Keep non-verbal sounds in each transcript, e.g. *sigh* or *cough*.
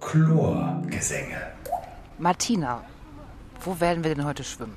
Chlorgesänge. Martina, wo werden wir denn heute schwimmen?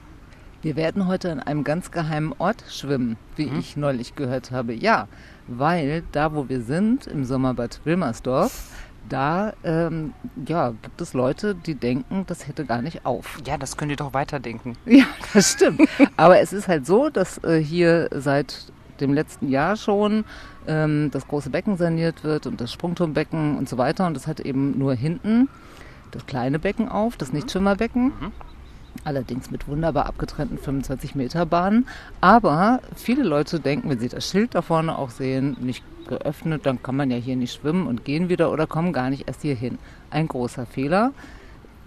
Wir werden heute an einem ganz geheimen Ort schwimmen, wie ich neulich gehört habe. Ja, weil da, wo wir sind, im Sommerbad Wilmersdorf, da ähm, ja, gibt es Leute, die denken, das hätte gar nicht auf. Ja, das könnt ihr doch weiterdenken. Ja, *laughs* das stimmt. Aber es ist halt so, dass äh, hier seit dem letzten Jahr schon ähm, das große Becken saniert wird und das Sprungturmbecken und so weiter. Und das hat eben nur hinten das kleine Becken auf, das Nichtschwimmerbecken. Allerdings mit wunderbar abgetrennten 25 Meter Bahnen. Aber viele Leute denken, wenn sie das Schild da vorne auch sehen, nicht geöffnet, dann kann man ja hier nicht schwimmen und gehen wieder oder kommen gar nicht erst hier hin. Ein großer Fehler,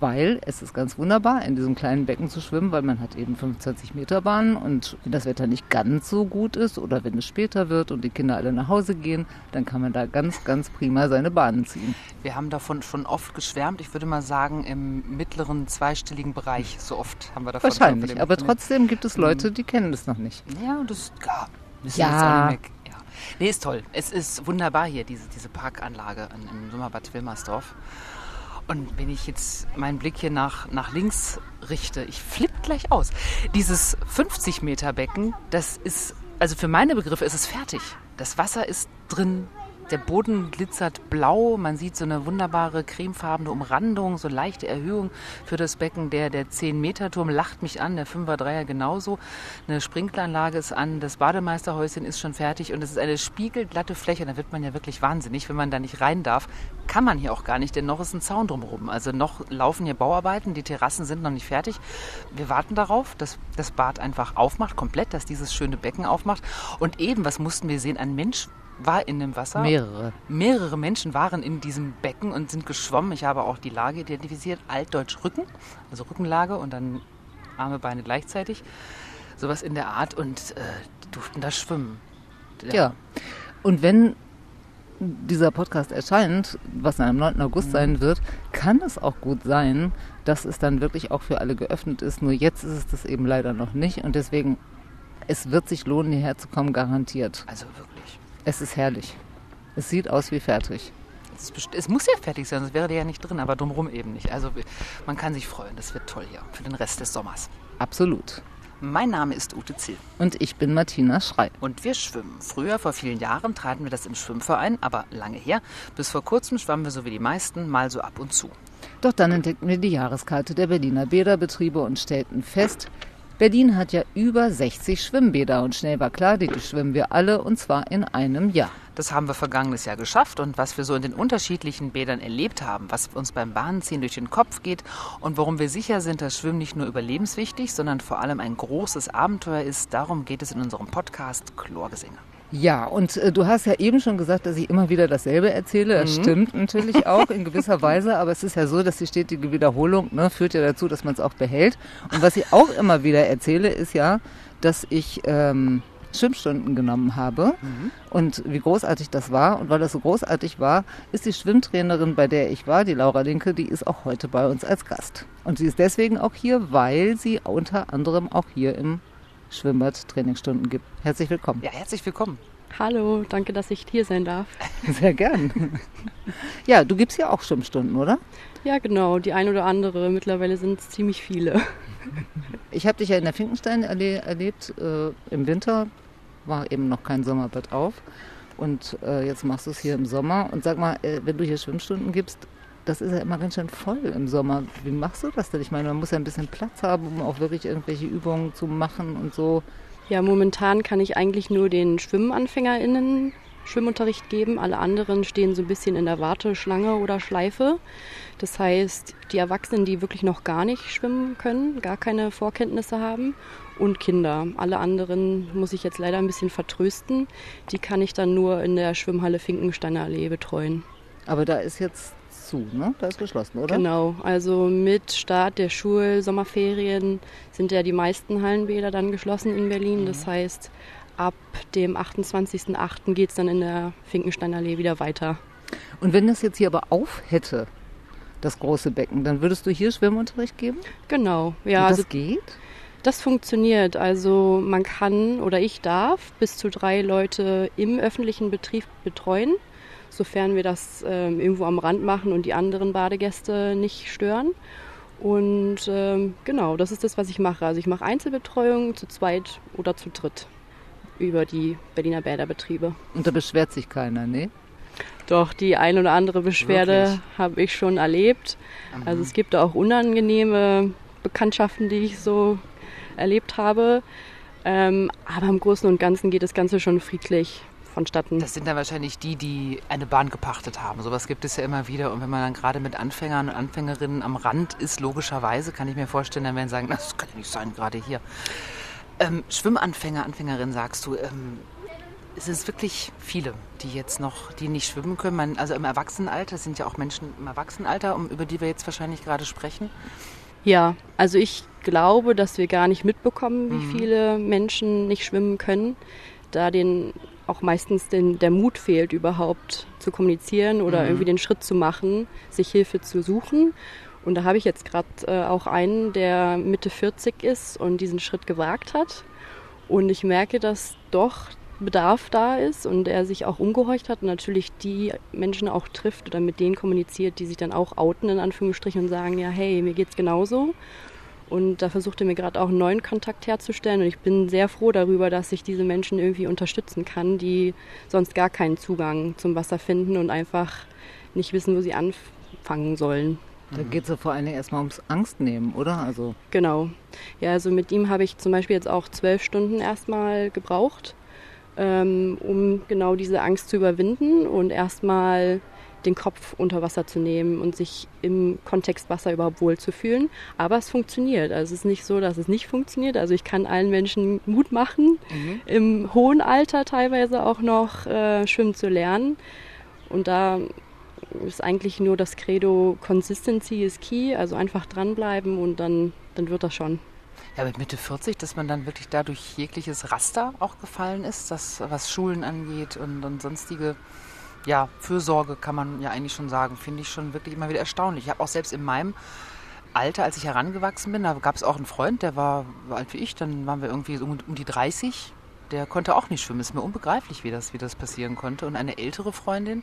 weil es ist ganz wunderbar, in diesem kleinen Becken zu schwimmen, weil man hat eben 25 Meter Bahnen und wenn das Wetter nicht ganz so gut ist oder wenn es später wird und die Kinder alle nach Hause gehen, dann kann man da ganz, ganz prima seine Bahnen ziehen. Wir haben davon schon oft geschwärmt. Ich würde mal sagen, im mittleren zweistelligen Bereich. So oft haben wir davon schon Wahrscheinlich, dem- aber trotzdem gibt es Leute, die kennen das noch nicht. Ja, und das ja, müssen Ja. jetzt auch weg. Ja. Nee, ist toll. Es ist wunderbar hier, diese, diese Parkanlage in, im Sommerbad Wilmersdorf. Und wenn ich jetzt meinen Blick hier nach, nach links richte, ich flipp gleich aus. Dieses 50 Meter Becken, das ist, also für meine Begriffe ist es fertig. Das Wasser ist drin, der Boden glitzert blau, man sieht so eine wunderbare cremefarbene Umrandung, so leichte Erhöhung für das Becken. Der, der 10-Meter-Turm lacht mich an, der 5er-3er genauso. Eine Sprinkleranlage ist an, das Bademeisterhäuschen ist schon fertig und es ist eine spiegelglatte Fläche. Da wird man ja wirklich wahnsinnig, wenn man da nicht rein darf. Kann man hier auch gar nicht, denn noch ist ein Zaun drumherum. Also noch laufen hier Bauarbeiten, die Terrassen sind noch nicht fertig. Wir warten darauf, dass das Bad einfach aufmacht, komplett, dass dieses schöne Becken aufmacht. Und eben, was mussten wir sehen? Ein Mensch war in dem Wasser. Mehrere. Mehrere Menschen waren in diesem Becken und sind geschwommen. Ich habe auch die Lage identifiziert. Altdeutsch Rücken, also Rückenlage und dann Arme, Beine gleichzeitig. Sowas in der Art und äh, die durften da schwimmen. Ja. Und wenn dieser Podcast erscheint, was dann am 9. August sein wird, kann es auch gut sein, dass es dann wirklich auch für alle geöffnet ist. Nur jetzt ist es das eben leider noch nicht und deswegen, es wird sich lohnen, hierher zu kommen, garantiert. Also wirklich. Es ist herrlich. Es sieht aus wie fertig. Es, es muss ja fertig sein, sonst wäre der ja nicht drin, aber drumherum eben nicht. Also man kann sich freuen, das wird toll hier für den Rest des Sommers. Absolut. Mein Name ist Ute Zill Und ich bin Martina Schrei. und wir schwimmen. Früher, vor vielen Jahren, traten wir das im Schwimmverein, aber lange her. Bis vor kurzem schwammen wir so wie die meisten, mal so ab und zu. Doch dann entdeckten wir die Jahreskarte der Berliner Bäderbetriebe und stellten fest, Berlin hat ja über 60 Schwimmbäder und schnell war klar, die schwimmen wir alle und zwar in einem Jahr. Das haben wir vergangenes Jahr geschafft und was wir so in den unterschiedlichen Bädern erlebt haben, was uns beim Bahnziehen durch den Kopf geht und warum wir sicher sind, dass Schwimmen nicht nur überlebenswichtig, sondern vor allem ein großes Abenteuer ist, darum geht es in unserem Podcast Chlorgesänge. Ja, und äh, du hast ja eben schon gesagt, dass ich immer wieder dasselbe erzähle. Das stimmt natürlich *laughs* auch in gewisser Weise, aber es ist ja so, dass die stetige Wiederholung ne, führt ja dazu, dass man es auch behält. Und was ich auch immer wieder erzähle, ist ja, dass ich ähm, Schwimmstunden genommen habe und wie großartig das war. Und weil das so großartig war, ist die Schwimmtrainerin, bei der ich war, die Laura Linke, die ist auch heute bei uns als Gast. Und sie ist deswegen auch hier, weil sie unter anderem auch hier im Schwimmbad Trainingsstunden gibt. Herzlich willkommen. Ja, herzlich willkommen. Hallo, danke, dass ich hier sein darf. *laughs* Sehr gern. Ja, du gibst ja auch Schwimmstunden, oder? Ja, genau, die ein oder andere. Mittlerweile sind es ziemlich viele. *laughs* Ich habe dich ja in der Finkenstein erle erlebt. Äh, Im Winter war eben noch kein Sommerbad auf. Und äh, jetzt machst du es hier im Sommer. Und sag mal, äh, wenn du hier Schwimmstunden gibst, das ist ja immer ganz schön voll im Sommer. Wie machst du das denn? Ich meine, man muss ja ein bisschen Platz haben, um auch wirklich irgendwelche Übungen zu machen und so. Ja, momentan kann ich eigentlich nur den SchwimmanfängerInnen Schwimmunterricht geben. Alle anderen stehen so ein bisschen in der Warteschlange oder Schleife. Das heißt, die Erwachsenen, die wirklich noch gar nicht schwimmen können, gar keine Vorkenntnisse haben und Kinder. Alle anderen muss ich jetzt leider ein bisschen vertrösten. Die kann ich dann nur in der Schwimmhalle Finkensteiner Allee betreuen. Aber da ist jetzt zu, ne? Da ist geschlossen, oder? Genau, also mit Start der Schul-Sommerferien sind ja die meisten Hallenbäder dann geschlossen in Berlin. Das heißt, ab dem 28.08. geht es dann in der Finkensteiner Allee wieder weiter. Und wenn das jetzt hier aber auf hätte, das große Becken, dann würdest du hier Schwimmunterricht geben? Genau, ja, Und das also geht? das funktioniert. Also man kann oder ich darf bis zu drei Leute im öffentlichen Betrieb betreuen, sofern wir das ähm, irgendwo am Rand machen und die anderen Badegäste nicht stören. Und ähm, genau, das ist das, was ich mache. Also ich mache Einzelbetreuung zu zweit oder zu dritt über die Berliner Bäderbetriebe. Und da beschwert sich keiner, ne? Doch, die ein oder andere Beschwerde habe ich schon erlebt. Mhm. Also es gibt auch unangenehme Bekanntschaften, die ich so erlebt habe. Ähm, aber im Großen und Ganzen geht das Ganze schon friedlich vonstatten. Das sind dann wahrscheinlich die, die eine Bahn gepachtet haben. Sowas gibt es ja immer wieder. Und wenn man dann gerade mit Anfängern und Anfängerinnen am Rand ist, logischerweise, kann ich mir vorstellen, dann werden sie sagen, das kann ja nicht sein, gerade hier. Ähm, Schwimmanfänger, Anfängerinnen, sagst du, ähm, es sind wirklich viele, die jetzt noch, die nicht schwimmen können. Man, also im Erwachsenenalter sind ja auch Menschen im Erwachsenenalter, um, über die wir jetzt wahrscheinlich gerade sprechen. Ja, also ich glaube, dass wir gar nicht mitbekommen, wie mhm. viele Menschen nicht schwimmen können, da denen auch meistens den, der Mut fehlt, überhaupt zu kommunizieren oder mhm. irgendwie den Schritt zu machen, sich Hilfe zu suchen. Und da habe ich jetzt gerade äh, auch einen, der Mitte 40 ist und diesen Schritt gewagt hat. Und ich merke, dass doch Bedarf da ist und er sich auch umgehorcht hat und natürlich die Menschen auch trifft oder mit denen kommuniziert, die sich dann auch outen in Anführungsstrichen und sagen, ja, hey, mir geht's genauso. Und da versucht er mir gerade auch einen neuen Kontakt herzustellen. Und ich bin sehr froh darüber, dass ich diese Menschen irgendwie unterstützen kann, die sonst gar keinen Zugang zum Wasser finden und einfach nicht wissen, wo sie anfangen sollen. Da geht es ja vor allen Dingen erstmal ums Angstnehmen, oder? Also genau. Ja, also mit ihm habe ich zum Beispiel jetzt auch zwölf Stunden erstmal gebraucht ähm, um genau diese Angst zu überwinden und erstmal den Kopf unter Wasser zu nehmen und sich im Kontext Wasser überhaupt wohlzufühlen. Aber es funktioniert. Also es ist nicht so, dass es nicht funktioniert. Also ich kann allen Menschen Mut machen, mhm. im hohen Alter teilweise auch noch äh, schwimmen zu lernen. Und da ist eigentlich nur das Credo Consistency is key, also einfach dranbleiben und dann, dann wird das schon ja, mit Mitte 40, dass man dann wirklich dadurch jegliches Raster auch gefallen ist, das, was Schulen angeht und, und sonstige ja, Fürsorge, kann man ja eigentlich schon sagen, finde ich schon wirklich immer wieder erstaunlich. Ich habe auch selbst in meinem Alter, als ich herangewachsen bin, da gab es auch einen Freund, der war, alt wie ich, dann waren wir irgendwie um, um die 30, der konnte auch nicht schwimmen. Ist mir unbegreiflich, wie das, wie das passieren konnte. Und eine ältere Freundin,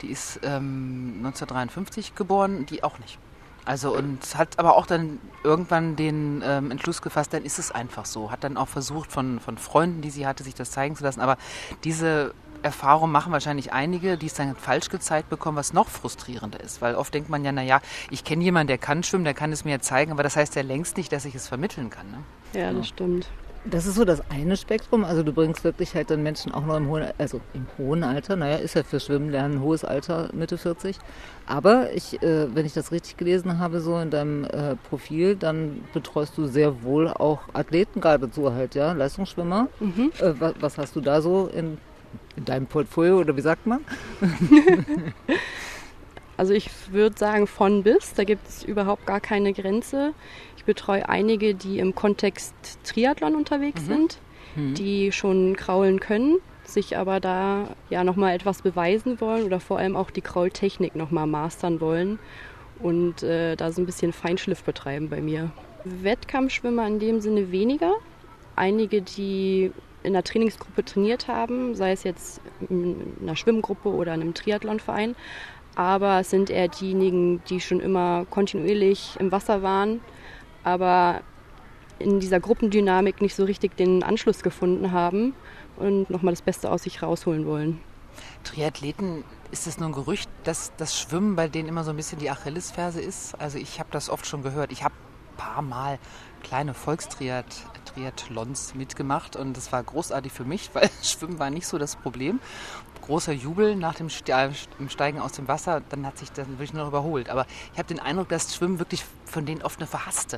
die ist ähm, 1953 geboren, die auch nicht. Also und hat aber auch dann irgendwann den ähm, Entschluss gefasst, dann ist es einfach so. Hat dann auch versucht von, von Freunden, die sie hatte, sich das zeigen zu lassen. Aber diese Erfahrung machen wahrscheinlich einige, die es dann falsch gezeigt bekommen, was noch frustrierender ist. Weil oft denkt man ja, naja, ich kenne jemanden, der kann schwimmen, der kann es mir zeigen, aber das heißt ja längst nicht, dass ich es vermitteln kann. Ne? Ja, das stimmt. Das ist so das eine Spektrum. Also du bringst wirklich halt dann Menschen auch noch im hohen, also im hohen Alter. Naja, ist ja für Schwimmen lernen ein hohes Alter, Mitte 40. Aber ich, äh, wenn ich das richtig gelesen habe, so in deinem äh, Profil, dann betreust du sehr wohl auch Athleten geradezu halt, ja, Leistungsschwimmer. Mhm. Äh, was, was, hast du da so in, in deinem Portfolio oder wie sagt man? *laughs* Also ich würde sagen von bis, da gibt es überhaupt gar keine Grenze. Ich betreue einige, die im Kontext Triathlon unterwegs mhm. sind, mhm. die schon kraulen können, sich aber da ja nochmal etwas beweisen wollen oder vor allem auch die Kraultechnik nochmal mastern wollen und äh, da so ein bisschen Feinschliff betreiben bei mir. Wettkampfschwimmer in dem Sinne weniger. Einige, die in einer Trainingsgruppe trainiert haben, sei es jetzt in einer Schwimmgruppe oder in einem Triathlonverein, aber es sind eher diejenigen, die schon immer kontinuierlich im Wasser waren, aber in dieser Gruppendynamik nicht so richtig den Anschluss gefunden haben und nochmal das Beste aus sich rausholen wollen. Triathleten, ist es nur ein Gerücht, dass das Schwimmen bei denen immer so ein bisschen die Achillesferse ist? Also ich habe das oft schon gehört. Ich habe ein paar Mal kleine Volkstriathlons mitgemacht und das war großartig für mich, *laughs* weil Schwimmen war nicht so das Problem großer Jubel nach dem Steigen aus dem Wasser, dann hat sich das wirklich noch überholt. Aber ich habe den Eindruck, dass Schwimmen wirklich von denen oft eine verhasste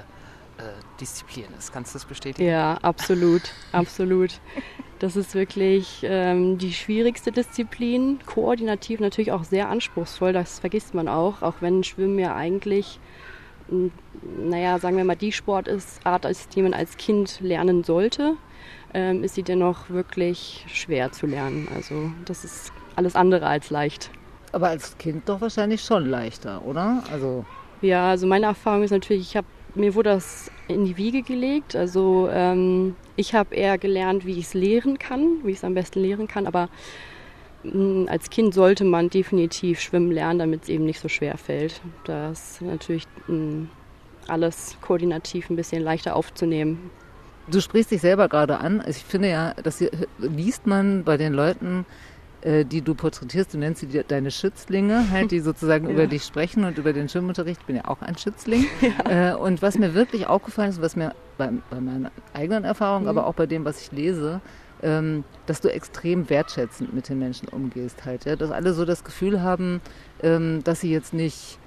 äh, Disziplin ist. Kannst du das bestätigen? Ja, absolut, *laughs* absolut. Das ist wirklich ähm, die schwierigste Disziplin. Koordinativ natürlich auch sehr anspruchsvoll, das vergisst man auch, auch wenn Schwimmen ja eigentlich, naja, sagen wir mal, die Sportart ist, die man als Kind lernen sollte ähm, ist sie dennoch wirklich schwer zu lernen. Also das ist alles andere als leicht. Aber als Kind doch wahrscheinlich schon leichter, oder? Also ja, also meine Erfahrung ist natürlich, ich habe mir wurde das in die Wiege gelegt. Also ähm, ich habe eher gelernt, wie ich es lehren kann, wie ich es am besten lehren kann. Aber als Kind sollte man definitiv schwimmen lernen, damit es eben nicht so schwer fällt. Das ist natürlich mm, alles koordinativ ein bisschen leichter aufzunehmen. Du sprichst dich selber gerade an. Ich finde ja, das liest man bei den Leuten, äh, die du porträtierst. Du nennst sie deine Schützlinge, halt, die *laughs* sozusagen ja. über dich sprechen und über den Schwimmunterricht. Ich bin ja auch ein Schützling. *laughs* Ja. Äh, und was mir wirklich aufgefallen ist, was mir bei, bei meiner eigenen Erfahrung, mhm. aber auch bei dem, was ich lese, ähm, dass du extrem wertschätzend mit den Menschen umgehst halt, ja? dass alle so das Gefühl haben, ähm, dass sie jetzt nicht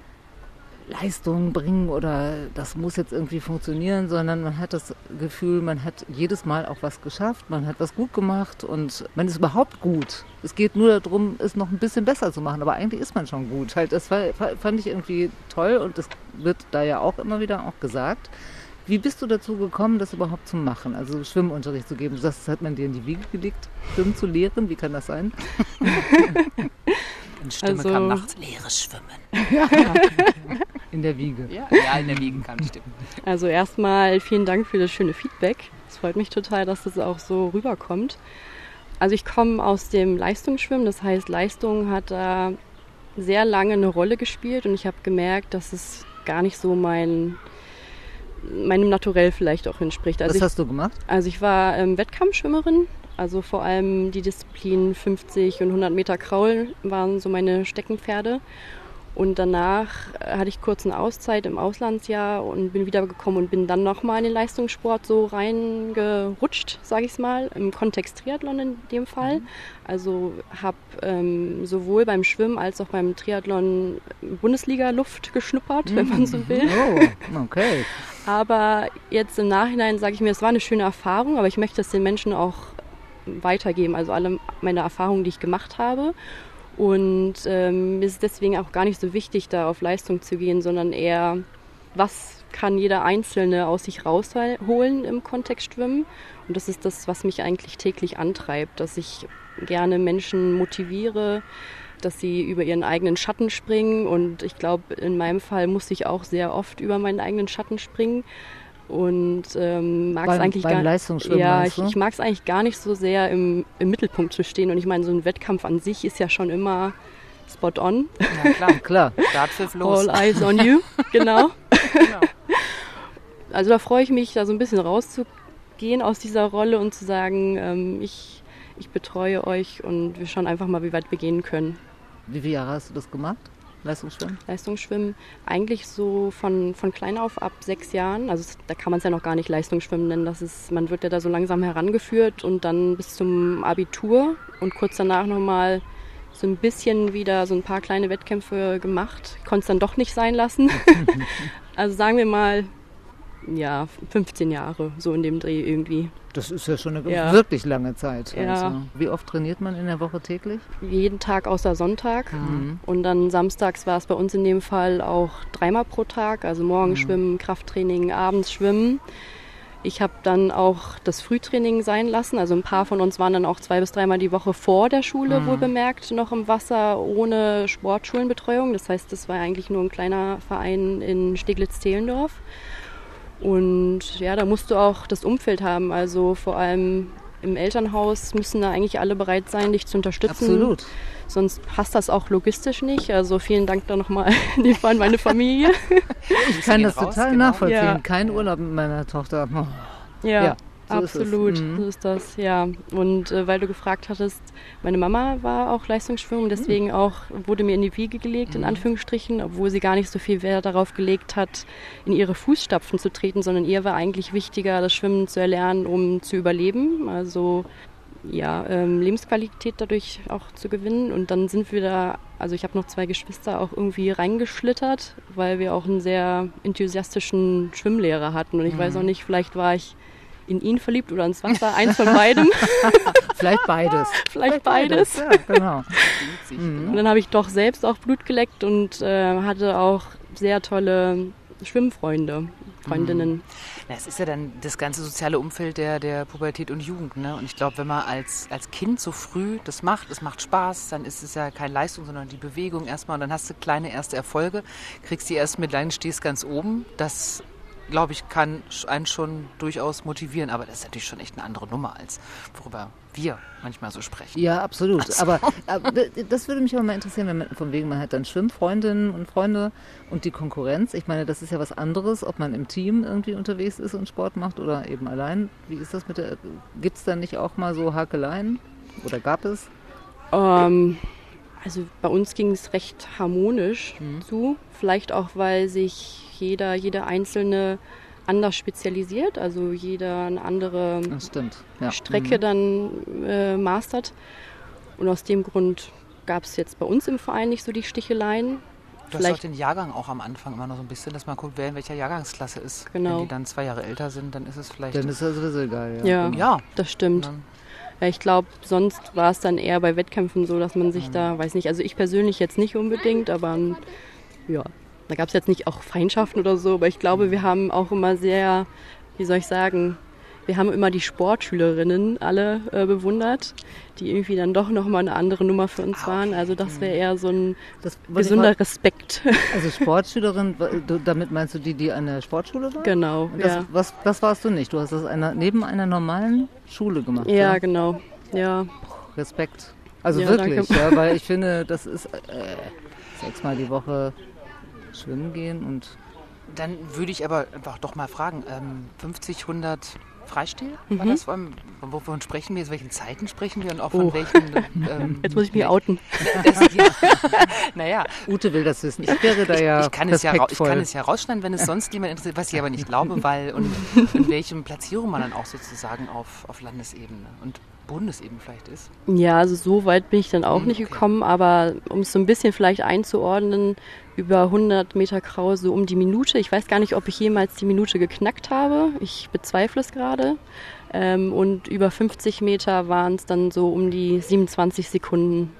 Leistungen bringen oder das muss jetzt irgendwie funktionieren, sondern man hat das Gefühl, man hat jedes Mal auch was geschafft, man hat was gut gemacht und man ist überhaupt gut. Es geht nur darum, es noch ein bisschen besser zu machen, aber eigentlich ist man schon gut. Halt, das fand ich irgendwie toll und das wird da ja auch immer wieder auch gesagt. Wie bist du dazu gekommen, das überhaupt zu machen, also Schwimmunterricht zu geben? Du sagst, das hat man dir in die Wiege gelegt, Schwimmen zu lehren. Wie kann das sein? *laughs* Eine Stimme also, kam nachts, leeres Schwimmen. *laughs* In der Wiege. Ja, ja, in der Wiege kam die Stimme. Also erstmal vielen Dank für das schöne Feedback. Es freut mich total, dass das auch so rüberkommt. Also ich komme aus dem Leistungsschwimmen, das heißt Leistung hat da sehr lange eine Rolle gespielt und ich habe gemerkt, dass es gar nicht so mein meinem Naturell vielleicht auch entspricht. Also Was ich, hast du gemacht? Also ich war ähm, Wettkampfschwimmerin, also vor allem die Disziplinen 50 und 100 Meter Kraul waren so meine Steckenpferde. Und danach äh, hatte ich kurz eine Auszeit im Auslandsjahr und bin wiedergekommen und bin dann nochmal in den Leistungssport so reingerutscht, sage ich mal, im Kontext Triathlon in dem Fall. Mhm. Also habe ähm, sowohl beim Schwimmen als auch beim Triathlon Bundesliga-Luft geschnuppert, mhm. wenn man so will. Oh, okay. *laughs* aber jetzt im Nachhinein sage ich mir, es war eine schöne Erfahrung, aber ich möchte es den Menschen auch weitergeben, also alle meine Erfahrungen, die ich gemacht habe. Und ähm, ist deswegen auch gar nicht so wichtig, da auf Leistung zu gehen, sondern eher, was kann jeder Einzelne aus sich rausholen im Kontext Schwimmen. Und das ist das, was mich eigentlich täglich antreibt, dass ich gerne Menschen motiviere, dass sie über ihren eigenen Schatten springen. Und ich glaube, in meinem Fall muss ich auch sehr oft über meinen eigenen Schatten springen und ähm, mag es eigentlich beim gar ja ich, ich mag es eigentlich gar nicht so sehr im, im Mittelpunkt zu stehen. Und ich meine so ein Wettkampf an sich ist ja schon immer spot on. Ja klar *laughs* klar. Startpfiff los. All eyes on you *laughs* genau. genau. *laughs* Also da freue ich mich da so ein bisschen rauszugehen aus dieser Rolle und zu sagen ähm, ich ich betreue euch und wir schauen einfach mal wie weit wir gehen können. Wie viele Jahre hast du das gemacht Leistungsschwimmen? Leistungsschwimmen eigentlich so von, von klein auf ab sechs Jahren. Also da kann man es ja noch gar nicht Leistungsschwimmen nennen. Das ist, man wird ja da so langsam herangeführt und dann bis zum Abitur und kurz danach nochmal so ein bisschen wieder so ein paar kleine Wettkämpfe gemacht. Konnte es dann doch nicht sein lassen. *laughs* also sagen wir mal ja, 15 Jahre, so in dem Dreh irgendwie. Das ist ja schon eine ja. wirklich lange Zeit. Ja. Also. Wie oft trainiert man in der Woche täglich? Jeden Tag außer Sonntag. Mhm. Und dann samstags war es bei uns in dem Fall auch dreimal pro Tag. Also morgens mhm. schwimmen, Krafttraining, abends schwimmen. Ich habe dann auch das Frühtraining sein lassen. Also ein paar von uns waren dann auch zwei bis dreimal die Woche vor der Schule, mhm. wohl bemerkt, noch im Wasser ohne Sportschulenbetreuung. Das heißt, das war eigentlich nur ein kleiner Verein in Steglitz-Zehlendorf. Und ja, da musst du auch das Umfeld haben. Also vor allem im Elternhaus müssen da eigentlich alle bereit sein, dich zu unterstützen. Absolut. Sonst passt das auch logistisch nicht. Also vielen Dank da nochmal *laughs* an meine Familie. Ich kann das total genau. nachvollziehen. Ja. Kein Urlaub mit meiner Tochter. Ja. ja. So Absolut, ist mhm. so ist das, ja. Und äh, weil du gefragt hattest, meine Mama war auch Leistungsschwimmerin, deswegen mhm. auch wurde mir in die Wiege gelegt, mhm. in Anführungsstrichen, obwohl sie gar nicht so viel Wert darauf gelegt hat, in ihre Fußstapfen zu treten, sondern ihr war eigentlich wichtiger, das Schwimmen zu erlernen, um zu überleben. Also ja, ähm, Lebensqualität dadurch auch zu gewinnen. Und dann sind wir da, also ich habe noch zwei Geschwister auch irgendwie reingeschlittert, weil wir auch einen sehr enthusiastischen Schwimmlehrer hatten. Und ich mhm. weiß auch nicht, vielleicht war ich in ihn verliebt oder ins Wasser, eins von beidem. *laughs* Vielleicht beides. *laughs* Vielleicht, beides. Ja, genau. *laughs* Und dann habe ich doch selbst auch Blut geleckt und äh, hatte auch sehr tolle Schwimmfreunde, Freundinnen. Mhm. es ist ja dann das ganze soziale Umfeld der, der Pubertät und Jugend. Ne? Und ich glaube, wenn man als, als Kind so früh das macht, es macht Spaß, dann ist es ja keine Leistung, sondern die Bewegung erstmal. Und dann hast du kleine erste Erfolge, kriegst die erst mit Leinen, stehst ganz oben. Das glaube ich, kann einen schon durchaus motivieren. Aber das ist natürlich schon echt eine andere Nummer, als worüber wir manchmal so sprechen. Ja, absolut. Also. Aber, *laughs* aber, das würde mich auch mal interessieren, wenn man von wegen man hat dann Schwimmfreundinnen und Freunde und die Konkurrenz. Ich meine, das ist ja was anderes, ob man im Team irgendwie unterwegs ist und Sport macht oder eben allein. Wie ist das mit der? Gibt es da nicht auch mal so Hakeleien? Oder gab es? Ähm, also bei uns ging es recht harmonisch mhm. zu. Vielleicht auch, weil sich jeder, jede einzelne anders spezialisiert, also jeder eine andere ja. Strecke mhm. dann äh, mastert. Und aus dem Grund gab es jetzt bei uns im Verein nicht so die Sticheleien. Du Vielleicht hast auch den Jahrgang auch am Anfang immer noch so ein bisschen, dass man guckt, wer in welcher Jahrgangsklasse ist. Genau. Wenn die dann zwei Jahre älter sind, dann ist es vielleicht. Dann ist das egal, ja. Ja, ja. das stimmt. Ja, ich glaube, sonst war es dann eher bei Wettkämpfen so, dass man sich mhm. da, weiß nicht, also ich persönlich jetzt nicht unbedingt, aber ja, da gab es jetzt nicht auch Feindschaften oder so, aber ich glaube, wir haben auch immer sehr, wie soll ich sagen, wir haben immer die Sportschülerinnen alle äh, bewundert, die irgendwie dann doch nochmal eine andere Nummer für uns waren. Also das wäre eher so ein das, gesunder mal, Respekt. *laughs* Also Sportschülerin, damit meinst du die, die an der Sportschule waren? Genau. Das, ja. was, das warst du nicht. Du hast das einer, neben einer normalen Schule gemacht. Ja, ja? genau. Ja. Respekt. Also ja, wirklich, ja, weil *laughs* ich finde, das ist äh, sechsmal die Woche schwimmen gehen und. Dann würde ich aber einfach doch mal fragen, ähm, 50, 100 Freistil? Mhm. War das? Wovon sprechen wir? Aus welchen Zeiten sprechen wir und auch von oh. welchen? Ähm, *laughs* Jetzt muss ich mich outen. Das, *laughs* ja. naja. Ute will das wissen. Ich wäre da ja. Ich, ich, kann es ja ich kann es ja rausschneiden, wenn es sonst jemand interessiert, was ich aber nicht glaube, *laughs* weil und in welchem Platzierung man dann auch sozusagen auf, auf Landesebene und Bundesebene vielleicht ist. Ja, also so weit bin ich dann auch hm, nicht okay. gekommen, aber um es so ein bisschen vielleicht einzuordnen, über 100 Meter Kraul so um die Minute. Ich weiß gar nicht, ob ich jemals die Minute geknackt habe. Ich bezweifle es gerade. Ähm, und über 50 Meter waren es dann so um die 27 Sekunden.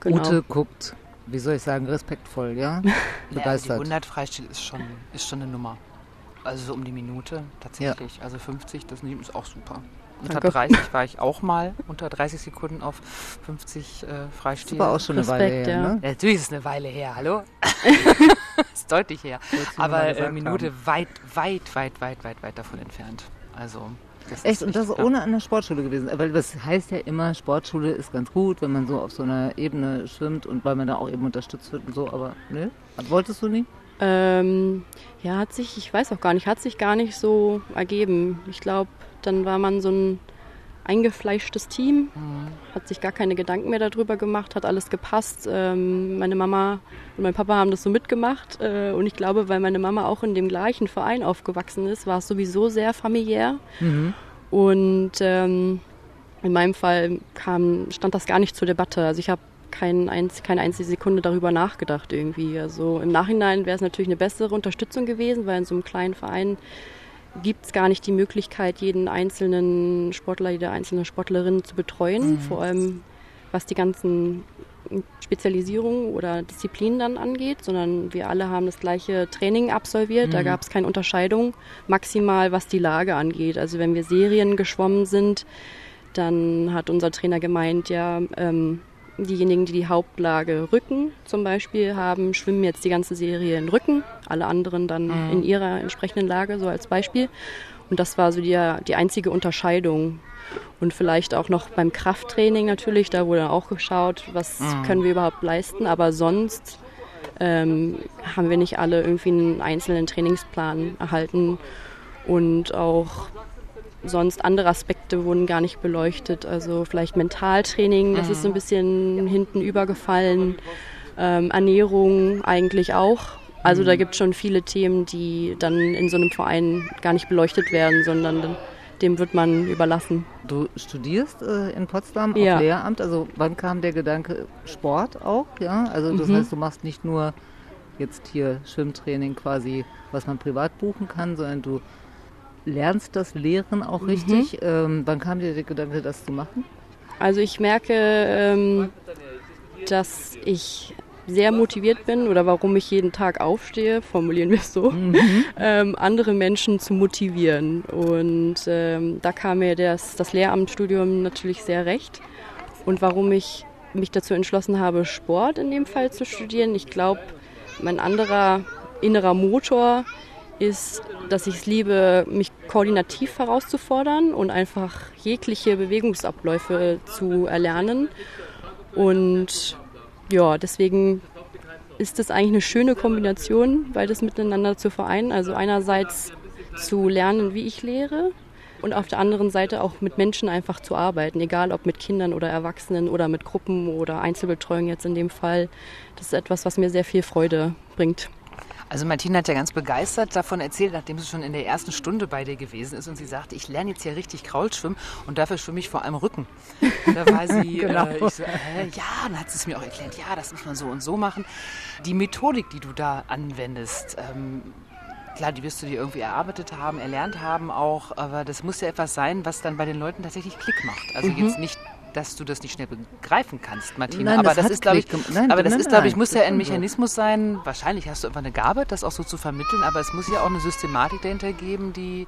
Genau. Ute guckt, wie soll ich sagen, respektvoll, ja? *laughs* Begeistert. Ja, die 100 Freistil ist schon, ist schon eine Nummer. Also so um die Minute tatsächlich. Ja. Also 50, das ist auch super. Unter 30 war ich auch mal, unter 30 Sekunden auf 50 äh, Freistil. Das war auch schon eine Weile her, ja. ne? ja. Natürlich ist es eine Weile her, hallo? *laughs* *laughs* ist deutlich her. Aber äh, Minute haben. weit, weit, weit, weit, weit, weit davon entfernt. Also Echt? Und das ist ohne an der Sportschule gewesen. Weil das heißt ja immer, Sportschule ist ganz gut, wenn man so auf so einer Ebene schwimmt und weil man da auch eben unterstützt wird und so, aber ne? Wolltest du nie? Ähm, ja, hat sich, ich weiß auch gar nicht, hat sich gar nicht so ergeben. Ich glaube, dann war man so ein eingefleischtes Team, mhm. hat sich gar keine Gedanken mehr darüber gemacht, hat alles gepasst. Ähm, meine Mama und mein Papa haben das so mitgemacht äh, und ich glaube, weil meine Mama auch in dem gleichen Verein aufgewachsen ist, war es sowieso sehr familiär. Mhm. Und ähm, in meinem Fall kam, stand das gar nicht zur Debatte. Also ich habe kein keine einzige Sekunde darüber nachgedacht irgendwie. Also im Nachhinein wäre es natürlich eine bessere Unterstützung gewesen, weil in so einem kleinen Verein gibt es gar nicht die Möglichkeit, jeden einzelnen Sportler, jede einzelne Sportlerin zu betreuen, mhm. vor allem was die ganzen Spezialisierungen oder Disziplinen dann angeht, sondern wir alle haben das gleiche Training absolviert. Mhm. Da gab es keine Unterscheidung, maximal was die Lage angeht. Also wenn wir Serien geschwommen sind, dann hat unser Trainer gemeint, ja, ähm, Diejenigen, die die Hauptlage Rücken zum Beispiel haben, schwimmen jetzt die ganze Serie in Rücken, alle anderen dann mhm. in ihrer entsprechenden Lage, so als Beispiel. Und das war so die, die einzige Unterscheidung. Und vielleicht auch noch beim Krafttraining natürlich, da wurde auch geschaut, was mhm. können wir überhaupt leisten. Aber sonst ähm, haben wir nicht alle irgendwie einen einzelnen Trainingsplan erhalten. Und auch sonst andere Aspekte wurden gar nicht beleuchtet. Also vielleicht Mentaltraining, das ist so ein bisschen hinten übergefallen. Ähm, Ernährung eigentlich auch. Also da gibt es schon viele Themen, die dann in so einem Verein gar nicht beleuchtet werden, sondern dem wird man überlassen. Du studierst äh, in Potsdam ja. auf Lehramt, also wann kam der Gedanke Sport auch? Ja, also das mhm. heißt, du machst nicht nur jetzt hier Schwimmtraining quasi, was man privat buchen kann, sondern du lernst das Lehren auch richtig. Mhm. Ähm, wann kam dir der Gedanke, das zu machen? Also ich merke, ähm, dass ich sehr motiviert bin oder warum ich jeden Tag aufstehe, formulieren wir es so, mhm. *laughs* ähm, andere Menschen zu motivieren. Und ähm, da kam mir das, das Lehramtsstudium natürlich sehr recht. Und warum ich mich dazu entschlossen habe, Sport in dem Fall zu studieren, ich glaube, mein anderer innerer Motor ist, dass ich es liebe, mich koordinativ herauszufordern und einfach jegliche Bewegungsabläufe zu erlernen. Und ja, deswegen ist das eigentlich eine schöne Kombination, beides miteinander zu vereinen. Also einerseits zu lernen, wie ich lehre und auf der anderen Seite auch mit Menschen einfach zu arbeiten, egal ob mit Kindern oder Erwachsenen oder mit Gruppen oder Einzelbetreuung jetzt in dem Fall. Das ist etwas, was mir sehr viel Freude bringt. Also Martina hat ja ganz begeistert davon erzählt, nachdem sie schon in der ersten Stunde bei dir gewesen ist und sie sagte, ich lerne jetzt hier richtig Kraulschwimmen und dafür schwimme ich vor allem Rücken. Da war sie, *laughs* genau. äh, ich so, äh, ja, dann hat sie es mir auch erklärt, ja, das muss man so und so machen. Die Methodik, die du da anwendest, ähm, klar, die wirst du dir irgendwie erarbeitet haben, erlernt haben auch, aber das muss ja etwas sein, was dann bei den Leuten tatsächlich Klick macht. Also mhm. jetzt nicht dass du das nicht schnell begreifen kannst, Martina. Nein, aber das, das ist, glaube ich, nein, aber das nein, ist, glaube ich, muss ja ein Mechanismus sein. Wahrscheinlich hast du einfach eine Gabe, das auch so zu vermitteln, aber es muss ja auch eine Systematik dahinter geben, die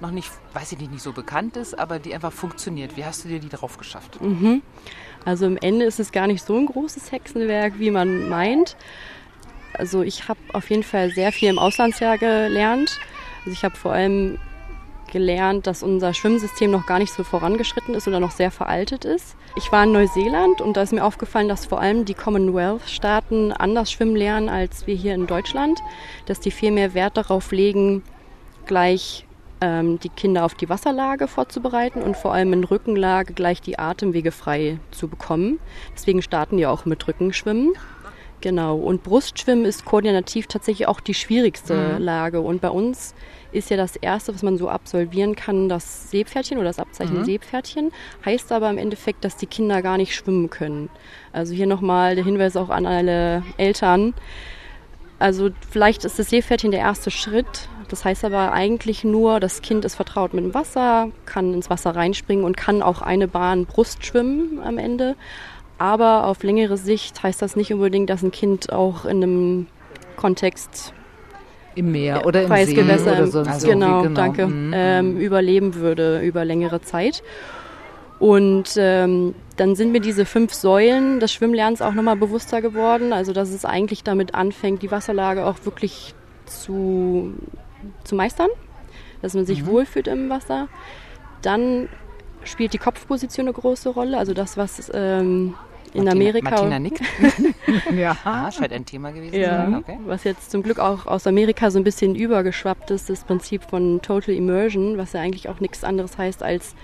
noch nicht, weiß ich nicht, nicht so bekannt ist, aber die einfach funktioniert. Wie hast du dir die drauf geschafft? Mhm. Also im Ende ist es gar nicht so ein großes Hexenwerk, wie man meint. Also ich habe auf jeden Fall sehr viel im Auslandsjahr gelernt. Also ich habe vor allem gelernt, dass unser Schwimmsystem noch gar nicht so vorangeschritten ist oder noch sehr veraltet ist. Ich war in Neuseeland und da ist mir aufgefallen, dass vor allem die Commonwealth-Staaten anders schwimmen lernen als wir hier in Deutschland, dass die viel mehr Wert darauf legen, gleich ähm, die Kinder auf die Wasserlage vorzubereiten und vor allem in Rückenlage gleich die Atemwege frei zu bekommen. Deswegen starten die auch mit Rückenschwimmen. Genau. Und Brustschwimmen ist koordinativ tatsächlich auch die schwierigste mhm. Lage. Und bei uns ist ja das Erste, was man so absolvieren kann, das Seepferdchen oder das Abzeichen mhm. Seepferdchen. Heißt aber im Endeffekt, dass die Kinder gar nicht schwimmen können. Also hier nochmal der Hinweis auch an alle Eltern. Also vielleicht ist das Seepferdchen der erste Schritt. Das heißt aber eigentlich nur, das Kind ist vertraut mit dem Wasser, kann ins Wasser reinspringen und kann auch eine Bahn Brust schwimmen am Ende. Aber auf längere Sicht heißt das nicht unbedingt, dass ein Kind auch in einem Kontext im Meer oder im See oder sonst also genau, genau, danke, mhm. ähm, überleben würde über längere Zeit. Und ähm, dann sind mir diese fünf Säulen des Schwimmlernens auch nochmal bewusster geworden. Also dass es eigentlich damit anfängt, die Wasserlage auch wirklich zu, zu meistern, dass man sich mhm. wohlfühlt im Wasser. Dann spielt die Kopfposition eine große Rolle, also das, was ähm, in Martina, Amerika. Martina nickt. *laughs* ja. Ah, scheint ein Thema gewesen ja. sein. Okay. Was jetzt zum Glück auch aus Amerika so ein bisschen übergeschwappt ist, das Prinzip von Total Immersion, was ja eigentlich auch nichts anderes heißt, als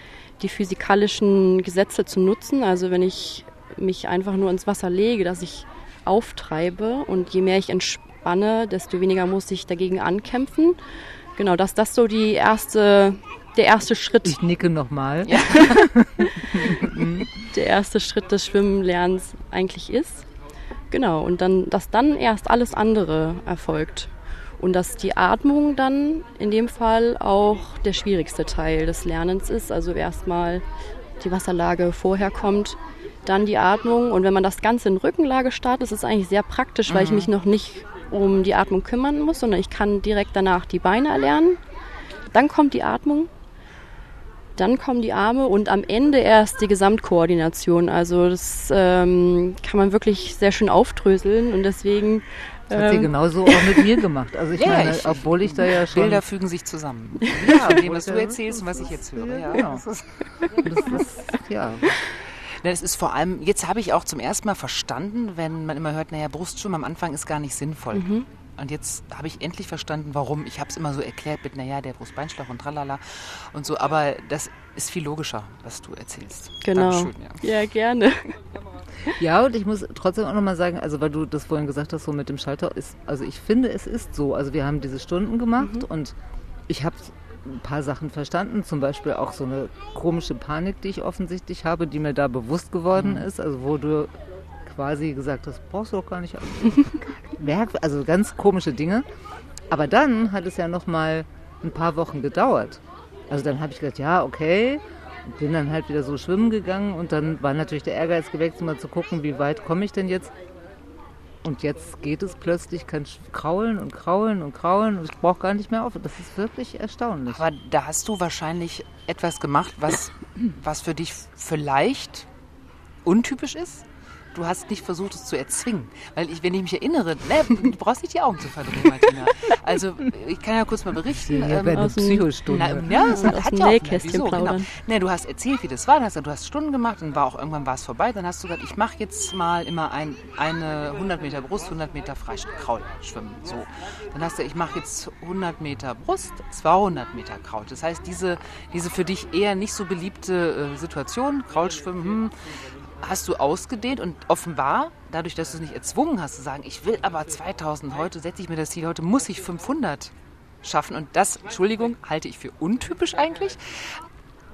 die physikalischen Gesetze zu nutzen. Also wenn ich mich einfach nur ins Wasser lege, dass ich auftreibe und je mehr ich entspanne, desto weniger muss ich dagegen ankämpfen. Genau, dass das so die erste der erste Schritt. Ich nicke nochmal. Ja. *laughs* der erste Schritt des Schwimmenlernens eigentlich ist. Genau, und dann, dass dann erst alles andere erfolgt. Und dass die Atmung dann in dem Fall auch der schwierigste Teil des Lernens ist. Also erstmal die Wasserlage vorher kommt, dann die Atmung. Und wenn man das Ganze in Rückenlage startet, ist es eigentlich sehr praktisch, mhm. weil ich mhm. mich noch nicht um die Atmung kümmern muss, sondern ich kann direkt danach die Beine erlernen. Dann kommt die Atmung dann kommen die Arme und am Ende erst die Gesamtkoordination. Also das ähm, kann man wirklich sehr schön aufdröseln und deswegen. Das hat sie ähm, genauso auch mit mir gemacht. Also ich *laughs* ja, meine, ich, obwohl ich da ja schon... Bilder fügen sich zusammen. Ja, *laughs* und dem, was du erzählst und was ich jetzt höre. Ja, genau. Das ist, ja. Es ist vor allem, jetzt habe ich auch zum ersten Mal verstanden, wenn man immer hört, naja, Brustschwimmen am Anfang ist gar nicht sinnvoll. Mhm. Und jetzt habe ich endlich verstanden, warum. Ich habe es immer so erklärt mit, naja, der Brustbeinschlag und tralala und so. Aber das ist viel logischer, was du erzählst. Genau. Dankeschön, ja. ja, gerne. Ja, und ich muss trotzdem auch nochmal sagen, also weil du das vorhin gesagt hast, so mit dem Schalter ist, also ich finde, es ist so. Also wir haben diese Stunden gemacht mhm. und ich habe ein paar Sachen verstanden, zum Beispiel auch so eine komische Panik, die ich offensichtlich habe, die mir da bewusst geworden mhm. ist, also wo du quasi gesagt, das brauchst du doch gar nicht. *laughs* also ganz komische Dinge. Aber dann hat es ja noch mal ein paar Wochen gedauert. Also dann habe ich gedacht, ja, okay. bin dann halt wieder so schwimmen gegangen und dann war natürlich der Ehrgeiz geweckt, mal zu gucken, wie weit komme ich denn jetzt. Und jetzt geht es plötzlich, kann kraulen und kraulen und kraulen und ich brauche gar nicht mehr auf. Das ist wirklich erstaunlich. Aber da hast du wahrscheinlich etwas gemacht, was, was für dich vielleicht untypisch ist? Du hast nicht versucht, es zu erzwingen. Weil ich, wenn ich mich erinnere, ne, du brauchst nicht die Augen zu verdrehen, Martina. Also ich kann ja kurz mal berichten. Ja, ähm, aus Psychostunde. Na, ja, das hat, hat ja auch wieso, genau. Ne, du hast erzählt, wie das war. Hast, du hast Stunden gemacht und war auch irgendwann war es vorbei. Dann hast du gesagt, ich mache jetzt mal immer ein, eine 100 Meter Brust, 100 Meter Freikraul schwimmen. So. Dann hast du, ich mache jetzt 100 Meter Brust, 200 Meter Kraul. Das heißt, diese, diese für dich eher nicht so beliebte äh, Situation, Kraulschwimmen, hm, hast du ausgedehnt und offenbar, dadurch, dass du es nicht erzwungen hast, zu sagen, ich will aber 2000, heute setze ich mir das Ziel, heute muss ich 500 schaffen. Und das, Entschuldigung, halte ich für untypisch eigentlich.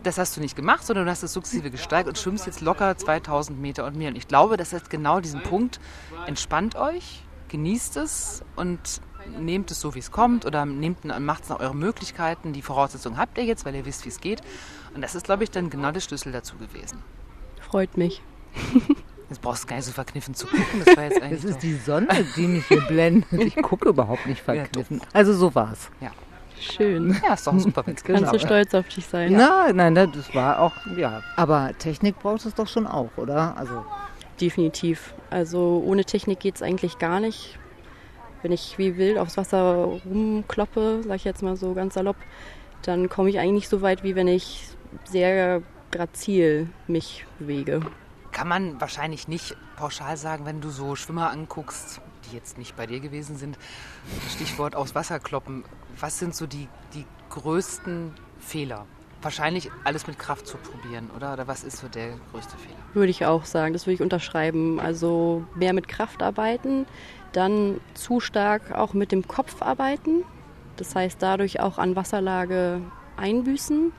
Das hast du nicht gemacht, sondern du hast es sukzessive gesteigert und schwimmst jetzt locker 2000 Meter und mehr. Und ich glaube, das ist genau diesen Punkt. Entspannt euch, genießt es und nehmt es so, wie es kommt oder nehmt, macht es nach euren Möglichkeiten. Die Voraussetzungen habt ihr jetzt, weil ihr wisst, wie es geht. Und das ist, glaube ich, dann genau der Schlüssel dazu gewesen. Freut mich. Jetzt brauchst du gar nicht so verkniffen zu gucken. Das, war jetzt eigentlich das ist die Sonne, die mich hier blendet. Ich gucke überhaupt nicht verkniffen. Also so war's. Ja. Schön. Ja, ist doch super. Wenn's Kannst du stolz auf dich sein. Ja. Nein, nein, das war auch, ja. Aber Technik braucht es doch schon auch, oder? Also Definitiv. Also ohne Technik geht es eigentlich gar nicht. Wenn ich wie wild aufs Wasser rumkloppe, sag ich jetzt mal so ganz salopp, dann komme ich eigentlich nicht so weit, wie wenn ich sehr grazil mich bewege. Kann man wahrscheinlich nicht pauschal sagen, wenn du so Schwimmer anguckst, die jetzt nicht bei dir gewesen sind. Stichwort aufs Wasser kloppen. Was sind so die, die größten Fehler? Wahrscheinlich alles mit Kraft zu probieren, oder? Oder was ist so der größte Fehler? Würde ich auch sagen, das würde ich unterschreiben. Also mehr mit Kraft arbeiten, dann zu stark auch mit dem Kopf arbeiten. Das heißt, dadurch auch an Wasserlage einbüßen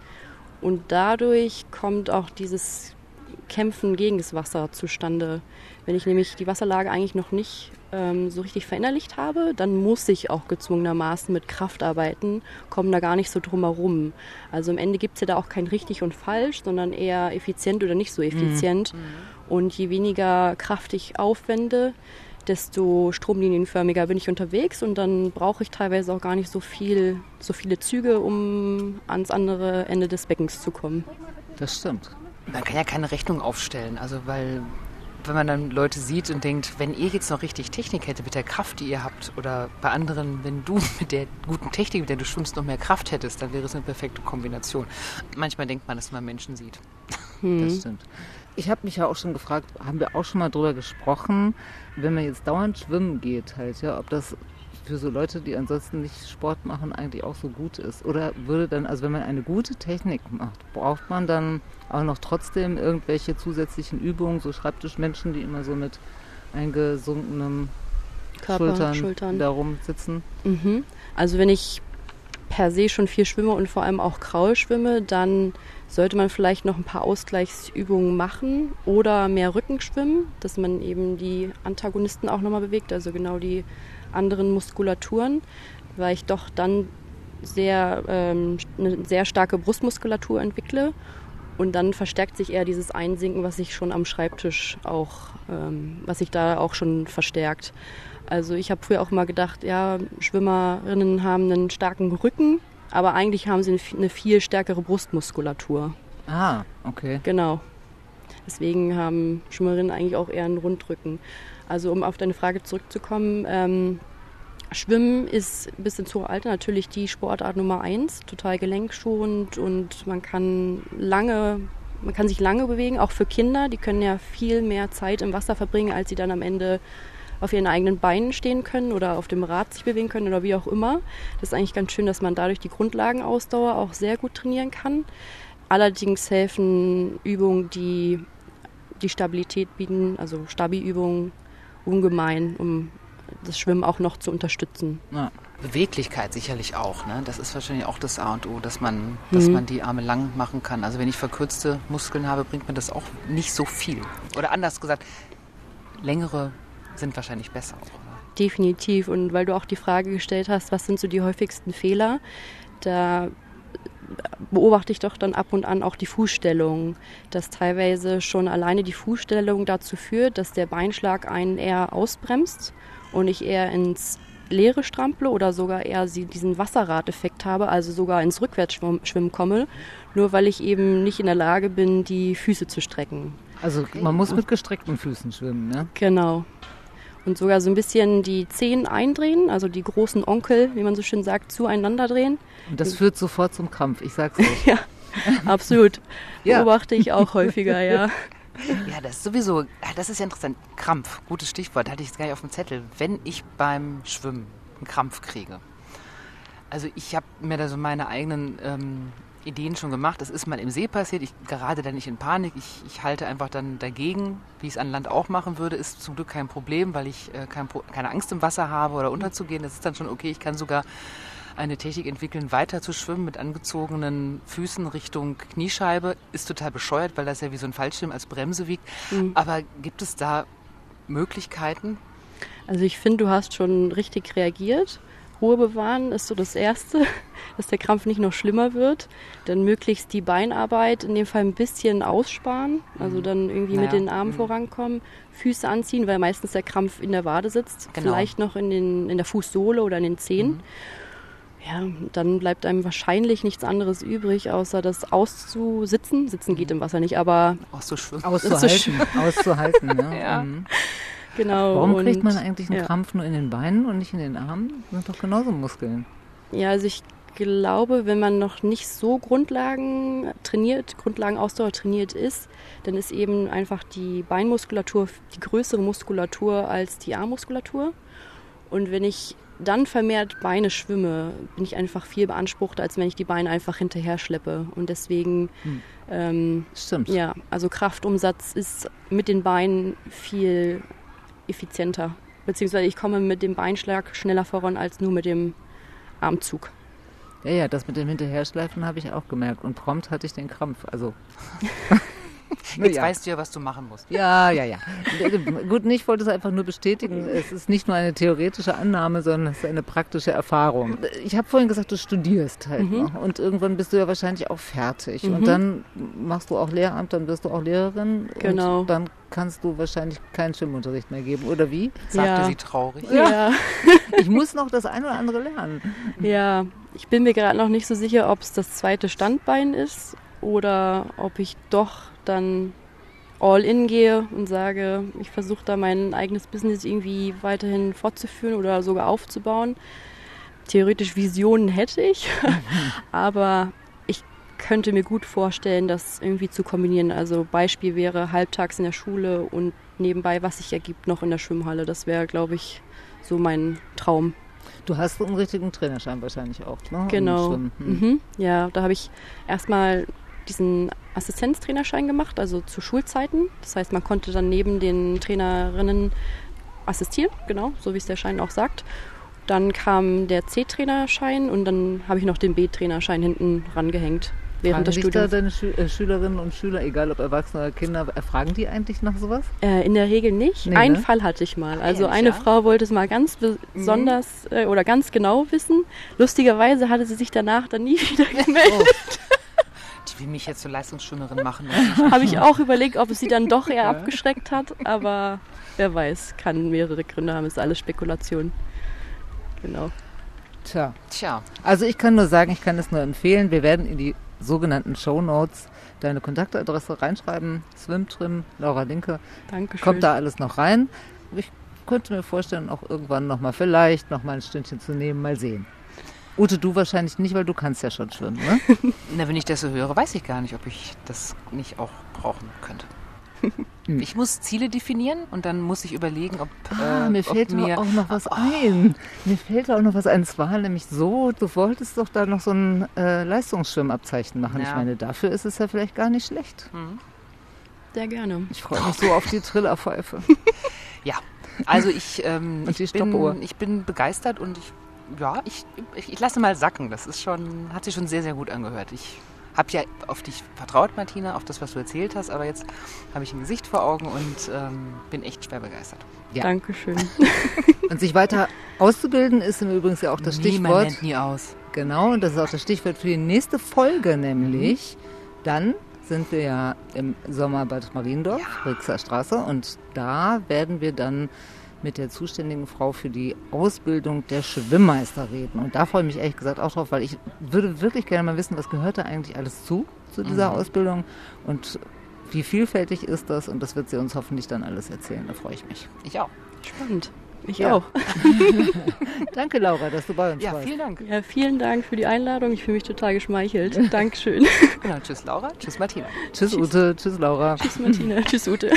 und dadurch kommt auch dieses Kämpfen gegen das Wasser zustande. Wenn ich nämlich die Wasserlage eigentlich noch nicht ähm, so richtig verinnerlicht habe, dann muss ich auch gezwungenermaßen mit Kraft arbeiten, komme da gar nicht so drum herum. Also am Ende gibt es ja da auch kein richtig und falsch, sondern eher effizient oder nicht so effizient. Mhm. Und je weniger Kraft ich aufwende, desto stromlinienförmiger bin ich unterwegs und dann brauche ich teilweise auch gar nicht so viel, so viele Züge, um ans andere Ende des Beckens zu kommen. Das stimmt. Man kann ja keine Rechnung aufstellen, also weil wenn man dann Leute sieht und denkt, wenn ihr jetzt noch richtig Technik hättet mit der Kraft, die ihr habt, oder bei anderen, wenn du *laughs* mit der guten Technik, mit der du schwimmst, noch mehr Kraft hättest, dann wäre es eine perfekte Kombination. Manchmal denkt man, dass man Menschen sieht. *laughs* Hm. Das stimmt. Ich habe mich ja auch schon gefragt, haben wir auch schon mal drüber gesprochen, wenn man jetzt dauernd schwimmen geht, halt, ja, ob das für so Leute, die ansonsten nicht Sport machen, eigentlich auch so gut ist? Oder würde dann, also wenn man eine gute Technik macht, braucht man dann auch noch trotzdem irgendwelche zusätzlichen Übungen, so Schreibtischmenschen, die immer so mit eingesunkenem Körper, Schultern, Schultern. da rumsitzen? Mhm. Also wenn ich per se schon viel schwimme und vor allem auch Kraul schwimme, dann sollte man vielleicht noch ein paar Ausgleichsübungen machen oder mehr Rücken schwimmen, dass man eben die Antagonisten auch nochmal bewegt, also genau die anderen Muskulaturen, weil ich doch dann sehr, ähm, eine sehr starke Brustmuskulatur entwickle und dann verstärkt sich eher dieses Einsinken, was sich schon am Schreibtisch auch, ähm, was sich da auch schon verstärkt. Also ich habe früher auch mal gedacht, ja, Schwimmerinnen haben einen starken Rücken, aber eigentlich haben sie eine, viel stärkere Brustmuskulatur. Ah, okay. Genau. Deswegen haben Schwimmerinnen eigentlich auch eher einen Rundrücken. Also um auf deine Frage zurückzukommen, ähm, Schwimmen ist bis ins hohe Alter natürlich die Sportart Nummer eins, total gelenkschonend und man kann lange, man kann sich lange bewegen, auch für Kinder, die können ja viel mehr Zeit im Wasser verbringen, als sie dann am Ende auf ihren eigenen Beinen stehen können oder auf dem Rad sich bewegen können oder wie auch immer. Das ist eigentlich ganz schön, dass man dadurch die Grundlagenausdauer auch sehr gut trainieren kann. Allerdings helfen Übungen, die die Stabilität bieten, also Stabi-Übungen, ungemein, um das Schwimmen auch noch zu unterstützen. Ja. Beweglichkeit sicherlich auch. Ne? Das ist wahrscheinlich auch das A und O, dass man, dass mhm. man die Arme lang machen kann. Also wenn ich verkürzte Muskeln habe, bringt mir das auch nicht so viel. Oder anders gesagt, längere sind wahrscheinlich besser auch. Definitiv. Und weil du auch die Frage gestellt hast, was sind so die häufigsten Fehler, da beobachte ich doch dann ab und an auch die Fußstellung, dass teilweise schon alleine die Fußstellung dazu führt, dass der Beinschlag einen eher ausbremst und ich eher ins Leere strample oder sogar eher diesen Wasserradeffekt habe, also sogar ins Rückwärtsschwimmen komme, nur weil ich eben nicht in der Lage bin, die Füße zu strecken. Also man muss mit gestreckten Füßen schwimmen, ne? Genau. Und sogar so ein bisschen die Zehen eindrehen, also die großen Onkel, wie man so schön sagt, zueinander drehen. Und das führt sofort zum Krampf, ich sag's euch. *laughs* Ja, absolut. Ja. Beobachte ich auch häufiger, ja. *laughs* Ja, das ist sowieso, ah, das ist ja interessant. Krampf, gutes Stichwort, hatte ich jetzt gar nicht auf dem Zettel. Wenn ich beim Schwimmen einen Krampf kriege. Also ich habe mir da so meine eigenen ähm, Ideen schon gemacht. Es ist mal im See passiert. Ich gerate da nicht in Panik. Ich, ich halte einfach dann dagegen, wie ich es an Land auch machen würde. Ist zum Glück kein Problem, weil ich äh, kein, Pro- keine Angst im Wasser habe oder unterzugehen. Das ist dann schon okay. Ich kann sogar eine Technik entwickeln, weiter zu schwimmen mit angezogenen Füßen Richtung Kniescheibe. Ist total bescheuert, weil das ja wie so ein Fallschirm als Bremse wiegt. Aber gibt es da Möglichkeiten? Also ich finde, du hast schon richtig reagiert. Ruhe bewahren ist so das Erste, *laughs* dass der Krampf nicht noch schlimmer wird. Dann möglichst die Beinarbeit in dem Fall ein bisschen aussparen, also dann irgendwie mit Naja, den Armen mhm. vorankommen, Füße anziehen, weil meistens der Krampf in der Wade sitzt, Genau. vielleicht noch in, den, in der Fußsohle oder in den Zehen. Ja, dann bleibt einem wahrscheinlich nichts anderes übrig, außer das auszusitzen. Sitzen geht im Wasser nicht, aber Auch so schwimmen? Auszuhalten, *laughs* auszuhalten, ne? Ja. Mhm. Genau. Warum und, kriegt man eigentlich einen ja. Krampf nur in den Beinen und nicht in den Armen? Das sind doch genauso Muskeln. Ja, also ich glaube, wenn man noch nicht so Grundlagen trainiert, Grundlagenausdauer trainiert ist, dann ist eben einfach die Beinmuskulatur die größere Muskulatur als die Armmuskulatur. Und wenn ich dann vermehrt Beine schwimme, bin ich einfach viel beanspruchter, als wenn ich die Beine einfach hinterher schleppe. Und deswegen, ähm, Stimmt. ja, also Kraftumsatz ist mit den Beinen viel effizienter. Beziehungsweise ich komme mit dem Beinschlag schneller voran als nur mit dem Armzug. Ja, ja, das mit dem Hinterherschleifen habe ich auch gemerkt. Und prompt hatte ich den Krampf. Also. *laughs* Jetzt ja. weißt du ja, was du machen musst. Ja, ja, ja. Gut, ich wollte es einfach nur bestätigen. Es ist nicht nur eine theoretische Annahme, sondern es ist eine praktische Erfahrung. Ich habe vorhin gesagt, du studierst halt noch. Und irgendwann bist du ja wahrscheinlich auch fertig. Und dann machst du auch Lehramt, dann wirst du auch Lehrerin. Genau. Und dann kannst du wahrscheinlich keinen Schwimmunterricht mehr geben. Oder wie? Sagte Ja. sie traurig. Ja. Ich muss noch das eine oder andere lernen. ja, ich bin mir gerade noch nicht so sicher, ob es das zweite Standbein ist oder ob ich doch dann all in gehe und sage, ich versuche da mein eigenes Business irgendwie weiterhin fortzuführen oder sogar aufzubauen. Theoretisch Visionen hätte ich, *laughs* aber ich könnte mir gut vorstellen, das irgendwie zu kombinieren. Also Beispiel wäre halbtags in der Schule und nebenbei, was sich ergibt, noch in der Schwimmhalle. Das wäre, glaube ich, so mein Traum. Du hast einen richtigen Trainerschein wahrscheinlich auch, ne? Genau. Hm. Mhm. Ja, da habe ich erstmal diesen Assistenztrainerschein gemacht, also zu Schulzeiten. Das heißt, man konnte dann neben den Trainerinnen assistieren, genau, so wie es der Schein auch sagt. Dann kam der C-Trainerschein und dann habe ich noch den B-Trainerschein hinten rangehängt Fragen während des dich da deine Schü äh, Schülerinnen und Schüler, egal ob Erwachsene oder Kinder, äh, fragen die eigentlich nach sowas? Äh, in der Regel nicht. Nee, Einen ne? Fall hatte ich mal. Also Ehrlich, eine ja? Frau wollte es mal ganz besonders äh, oder ganz genau wissen. Lustigerweise hatte sie sich danach dann nie *laughs* wieder gemeldet. Die will mich jetzt zur Leistungsschwimmerin machen. *laughs* Habe ich auch überlegt, ob es sie dann doch eher abgeschreckt hat, aber wer weiß, kann mehrere Gründe haben, ist alles Spekulation. Genau. Tja, Tja, also ich kann nur sagen, ich kann es nur empfehlen. Wir werden in die sogenannten Show Notes deine Kontaktadresse reinschreiben. Swimtrim, Laura Linke. Dankeschön. Kommt da alles noch rein. Ich könnte mir vorstellen, auch irgendwann nochmal vielleicht nochmal ein Stündchen zu nehmen, mal sehen. Ute, du wahrscheinlich nicht, weil du kannst ja schon schwimmen, ne? *laughs* na, wenn ich das so höre, weiß ich gar nicht, ob ich das nicht auch brauchen könnte. Ich muss Ziele definieren und dann muss ich überlegen, ob, Ah, äh, mir ob fällt mir auch noch was ein. Mir fällt auch noch was ein. Es war nämlich so, du wolltest doch da noch so ein äh, Leistungsschwimmabzeichen machen. Ich Ja. meine, dafür ist es ja vielleicht gar nicht schlecht. Sehr gerne. Ich freue mich so auf die Trillerpfeife. *laughs* Ja, also ich, ähm, Und die ich, Stoppuhr. bin, ich bin begeistert und ich, ja, ich, ich, ich lasse mal sacken. Das ist schon, hat sich schon sehr, sehr gut angehört. Ich habe ja auf dich vertraut, Martina, auf das, was du erzählt hast, aber jetzt habe ich ein Gesicht vor Augen und ähm, bin echt schwer begeistert. Ja. Dankeschön. *laughs* Und sich weiter auszubilden ist im Übrigen ja auch das Niemand Stichwort. nennt nie aus. Genau, und das ist auch das Stichwort für die nächste Folge, nämlich dann sind wir ja im Sommer Bad Mariendorf, Rixer Straße, und da werden wir dann mit der zuständigen Frau für die Ausbildung der Schwimmmeister reden. Und da freue ich mich ehrlich gesagt auch drauf, weil ich würde wirklich gerne mal wissen, was gehört da eigentlich alles zu, zu dieser Ausbildung und wie vielfältig ist das und das wird sie uns hoffentlich dann alles erzählen. Da freue ich mich. Ich auch. Spannend. Ich Ja. auch. *laughs* *laughs* Danke, Laura, dass du bei uns Ja, warst. vielen Dank. Ja, vielen Dank für die Einladung. Ich fühle mich total geschmeichelt. *laughs* Dankeschön. Genau, tschüss Laura, tschüss Martina. Tschüss, Ute. Tschüss, Laura. Tschüss Martina. Tschüss Ute.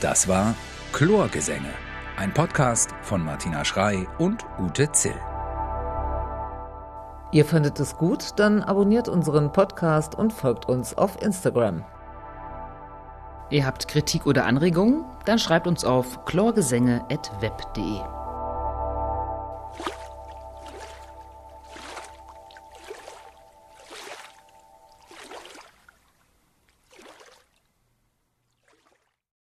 Das war Chlorgesänge, ein Podcast von Martina Schrei und Ute Zill. Ihr fandet es gut? Dann abonniert unseren Podcast und folgt uns auf Instagram. Ihr habt Kritik oder Anregungen? Dann schreibt uns auf chlorgesänge.web.de.